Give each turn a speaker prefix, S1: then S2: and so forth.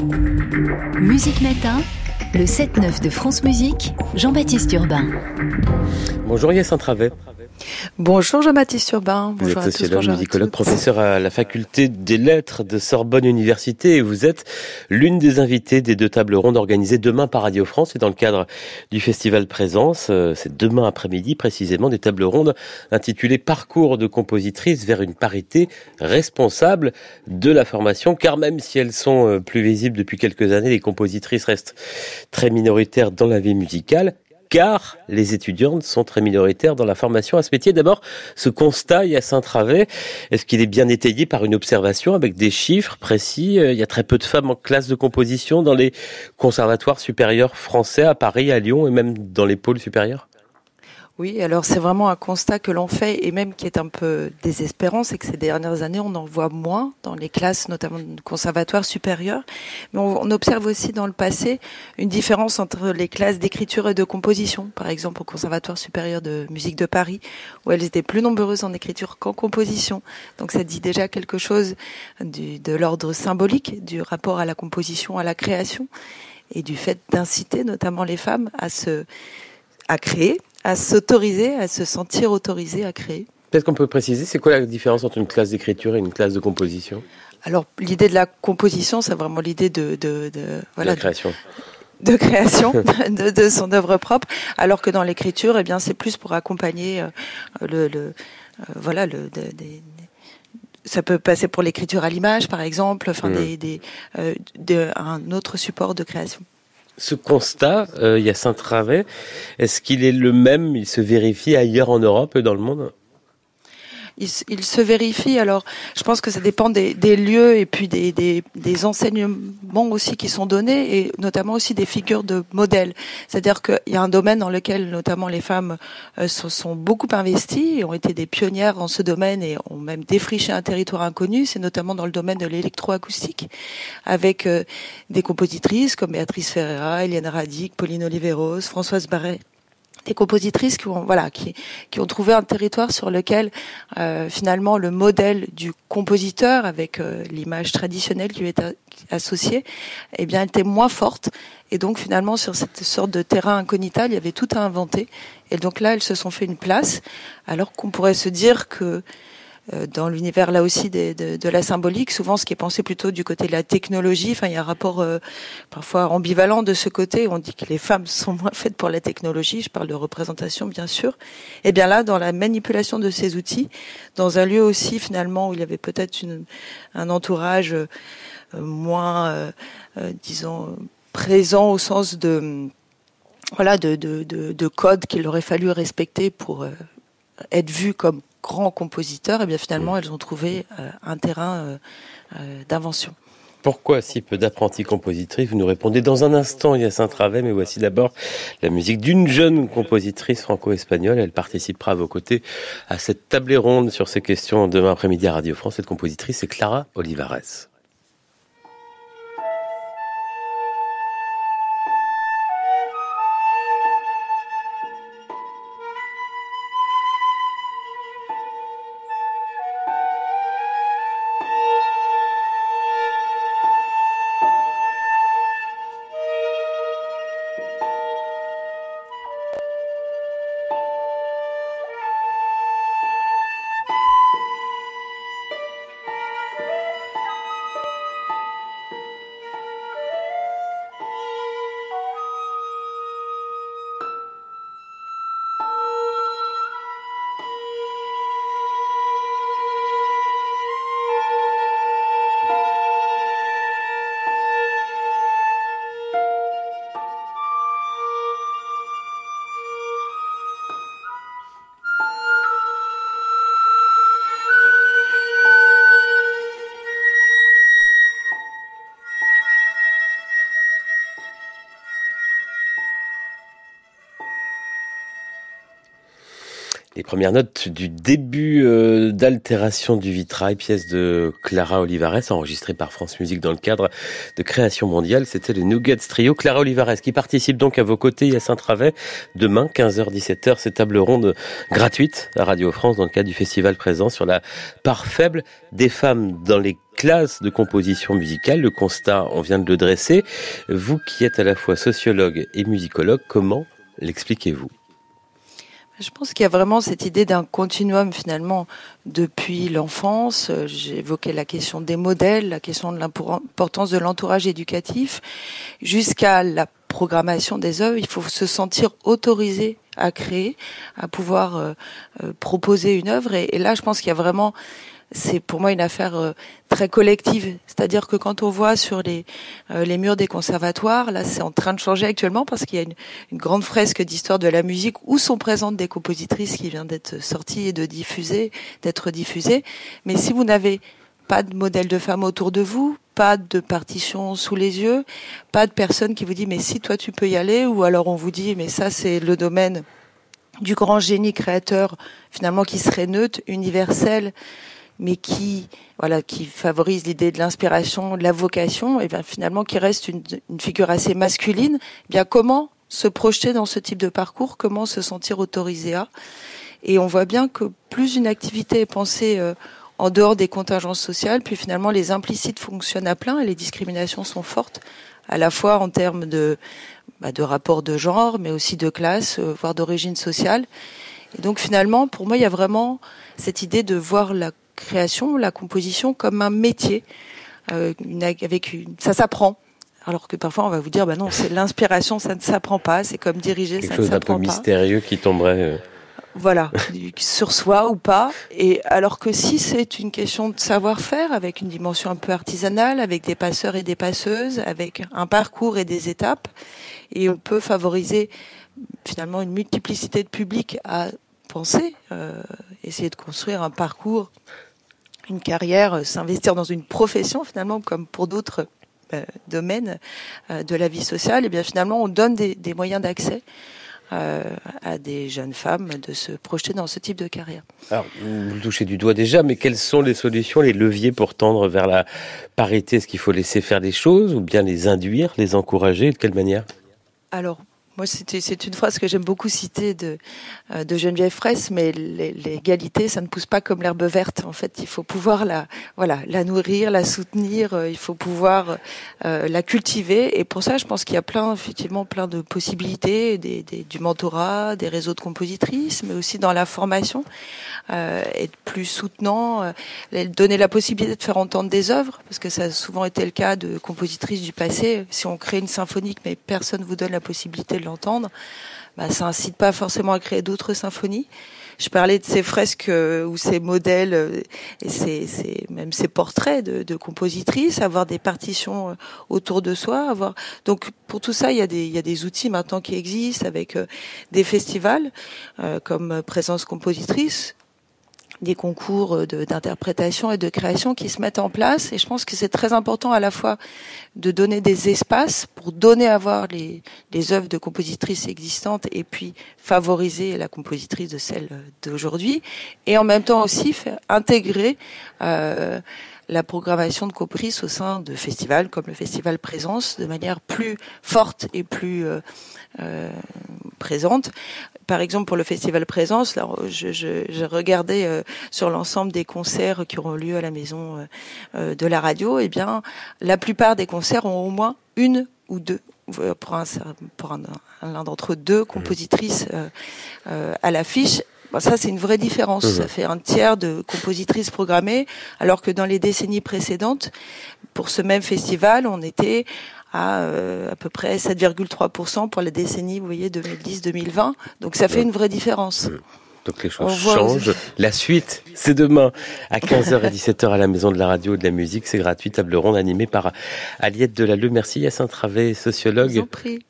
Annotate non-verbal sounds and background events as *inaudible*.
S1: Musique Matin, le 7-9 de France Musique, Jean-Baptiste Urbain.
S2: Bonjour Yassine Travet.
S3: Bonjour Jean-Baptiste Urbain.
S2: Vous
S3: Bonjour
S2: êtes
S3: à tous,
S2: sociologue, musicologue, professeur à la faculté des lettres de Sorbonne Université et vous êtes l'une des invitées des deux tables rondes organisées demain par Radio France et dans le cadre du festival Présence. euh, C'est demain après-midi précisément des tables rondes intitulées Parcours de compositrices vers une parité responsable de la formation car même si elles sont euh, plus visibles depuis quelques années, les compositrices restent très minoritaires dans la vie musicale car les étudiantes sont très minoritaires dans la formation à ce métier. D'abord, ce constat, il y a Saint-Travais, est-ce qu'il est bien étayé par une observation avec des chiffres précis? Euh, Il y a très peu de femmes en classe de composition dans les conservatoires supérieurs français à Paris, à Lyon et même dans les pôles supérieurs?
S3: Oui, alors c'est vraiment un constat que l'on fait et même qui est un peu désespérant, c'est que ces dernières années, on en voit moins dans les classes, notamment conservatoires supérieurs. Mais on, observe aussi dans le passé une différence entre les classes d'écriture et de composition. Par exemple, au Conservatoire supérieur de musique de Paris, où elles étaient plus nombreuses en écriture qu'en composition. Donc ça dit déjà quelque chose de l'ordre symbolique du rapport à la composition, à la création et du fait d'inciter notamment les femmes à se à créer, à s'autoriser, à se sentir autorisées à créer.
S2: Peut-être qu'on peut préciser, c'est quoi la différence entre une classe d'écriture et une classe de composition?
S3: Alors l'idée de la composition, c'est vraiment l'idée de, de, de- voilà
S2: La création.
S3: de création *laughs* *laughs* de, de son œuvre propre, alors que dans l'écriture, eh bien c'est plus pour accompagner euh, le, le euh, voilà le de- des- ça peut passer pour l'écriture à l'image, par exemple, enfin
S2: Mm.
S3: des, des euh, de, un autre support de création.
S2: Ce constat, euh, il y a Saint-Travais, est-ce qu'il est le même, il se vérifie ailleurs en Europe et dans le monde?
S3: Il, se vérifie. Alors, je pense que ça dépend des, lieux et puis des, enseignements aussi qui sont donnés et notamment aussi des figures de modèles. C'est-à-dire qu'il y a un domaine dans lequel notamment les femmes euh, se sont beaucoup investies et ont été des pionnières en ce domaine et ont même défriché un territoire inconnu. C'est notamment dans le domaine de l'électroacoustique avec euh, des compositrices comme Béatrice Ferreira, Eliane Radic, Pauline Oliveros, Françoise Barret des compositrices qui ont voilà qui qui ont trouvé un territoire sur lequel euh, finalement le modèle du compositeur avec euh, l'image traditionnelle qui lui est associée eh bien était moins forte. Et donc finalement sur cette sorte de terrain incognital il y avait tout à inventer. Et donc là elles se sont fait une place. Alors qu'on pourrait se dire que dans l'univers là aussi de, de la symbolique, souvent ce qui est pensé plutôt du côté de la technologie, enfin il y a un rapport euh, parfois ambivalent de ce côté. On dit que les femmes *laughs* sont moins faites pour la technologie. Je parle de représentation bien sûr. Et bien là, dans la manipulation de ces outils, dans un lieu aussi finalement où il y avait peut-être un entourage euh, moins, euh, euh, disons, présent au sens de voilà de, de, de, de codes qu'il aurait fallu respecter pour euh, être vues comme grands compositeurs, et bien finalement elles ont trouvé euh, un terrain euh, euh, d'invention.
S2: Pourquoi si peu d'apprentis compositrices Vous nous répondez dans un instant, il y a Saint-Travais, mais voici d'abord la musique d'une jeune compositrice franco-espagnole. Elle participera à vos côtés à cette table ronde sur ces questions demain après-midi à Radio France. Cette compositrice, c'est Clara Olivares. Les premières notes du début euh, d'Altération du vitrail, pièce de Clara Olivares, enregistrée par France Musique dans le cadre de Création Mondiale. C'était le Nuggets Trio. Clara Olivares qui participe donc à vos côtés à Saint-Travais demain, 15h-17h, cette table ronde gratuite à Radio France dans le cadre du festival présent sur la part faible des femmes dans les classe de composition musicale. Le constat, on vient de le dresser. Vous qui êtes à la fois sociologue et musicologue, comment l'expliquez-vous?
S3: Je pense qu'il y a vraiment cette idée d'un continuum finalement depuis l'enfance. Évoqué la question des modèles, la question de l'importance de l'entourage éducatif, jusqu'à la programmation des œuvres. Il faut se sentir autorisé à créer, à pouvoir euh, euh, proposer une œuvre. Et, là, je pense qu'il y a vraiment c'est pour moi une affaire euh, très collective. C'est-à-dire que quand on voit sur les, euh, les murs des conservatoires, là c'est en train de changer actuellement parce qu'il y a une, une grande fresque d'histoire de la musique où sont présentes des compositrices qui vient d'être sortie et de diffuser, d'être diffusée. Mais si vous n'avez pas de modèle de femme autour de vous, pas de partition sous les yeux, pas de personne qui vous dit mais si toi tu peux y aller, ou alors on vous dit mais ça c'est le domaine du grand génie créateur finalement qui serait neutre, universel, mais qui voilà qui favorise l'idée de l'inspiration, de la vocation, et bien finalement qui reste une, figure assez masculine. Eh bien comment se projeter dans ce type de parcours? Comment se sentir autorisé à? Et on voit bien que plus une activité est pensée euh, en dehors des contingences sociales, puis finalement les implicites fonctionnent à plein et les discriminations sont fortes, à la fois en termes de, bah, de rapport de genre, mais aussi de classe, euh, voire d'origine sociale. Et donc finalement, pour moi, il y a vraiment cette idée de voir la création, la composition comme un métier, euh, une, avec une, ça s'apprend. Alors que parfois on va vous dire, bah non, c'est l'inspiration, ça ne s'apprend pas. C'est comme diriger,
S2: Quelque
S3: ça
S2: chose
S3: ne
S2: d'un peu
S3: s'apprend pas.
S2: mystérieux qui tomberait. euh,
S3: Voilà, sur soi ou pas. Et alors que si c'est une question de savoir-faire, avec une dimension un peu artisanale, avec des passeurs et des passeuses, avec un parcours et des étapes, et on peut favoriser finalement une multiplicité de publics à penser, euh, essayer de construire un parcours, une carrière, euh, s'investir dans une profession finalement, comme pour d'autres euh, domaines euh, de la vie sociale, et bien finalement on donne des, des moyens d'accès euh, à des jeunes femmes de se projeter dans ce type de carrière.
S2: Alors, vous le touchez du doigt déjà, mais quelles sont les solutions, les leviers pour tendre vers la parité? Est-ce qu'il faut laisser faire des choses ou bien les induire, les encourager? De quelle manière?
S3: Alors, moi, c'est une phrase que j'aime beaucoup citer de, euh, Geneviève Fraisse, mais l'é- l'égalité, ça ne pousse pas comme l'herbe verte. En fait, il faut pouvoir la, voilà, la nourrir, la soutenir, euh, il faut pouvoir euh, la cultiver. Et pour ça, je pense qu'il y a plein, effectivement, plein de possibilités, du mentorat, des réseaux de compositrices, mais aussi dans la formation, être plus soutenant, donner la possibilité de faire entendre des œuvres, parce que ça a souvent été le cas de compositrices du passé. Si on crée une symphonique, mais personne vous donne la possibilité l'entendre, bah, ça incite pas forcément à créer d'autres symphonies. Je parlais de ces fresques euh, ou ces modèles euh, et ces, même ces portraits de, de compositrices, avoir des partitions euh, autour de soi, avoir donc pour tout ça il y a des il y a des outils maintenant qui existent avec des festivals comme Présence compositrice des concours euh, d'interprétation et de création qui se mettent en place. Et je pense que c'est très important à la fois de donner des espaces pour donner à voir les, œuvres de compositrices existantes et puis favoriser la compositrice de celle d'aujourd'hui. Et en même temps aussi faire intégrer euh, la programmation de compositrices au sein de festivals comme le Festival Présence de manière plus forte et plus euh, euh, présente. Par exemple, pour le Festival Présence, là, je, je, je regardais euh, sur l'ensemble des concerts qui auront lieu à la maison euh, euh, de la radio, eh bien, la plupart des concerts ont au moins une ou deux, pour un, pour un, l'un d'entre eux, deux compositrices euh, euh, à l'affiche. Bon, ça, c'est une vraie différence.
S2: Mhm.
S3: Ça fait un tiers de compositrices programmées, alors que dans les décennies précédentes, pour ce même festival, on était à euh, à peu près 7,3% pour la décennie, vous voyez, 2010-2020. Donc ça fait une vraie différence.
S2: Donc les choses changent. La suite, c'est demain à 15h et 17h à la Maison de la Radio et de la Musique. C'est gratuit, table ronde animée par Aliette Delalleux. Merci Yacine Travé, sociologue.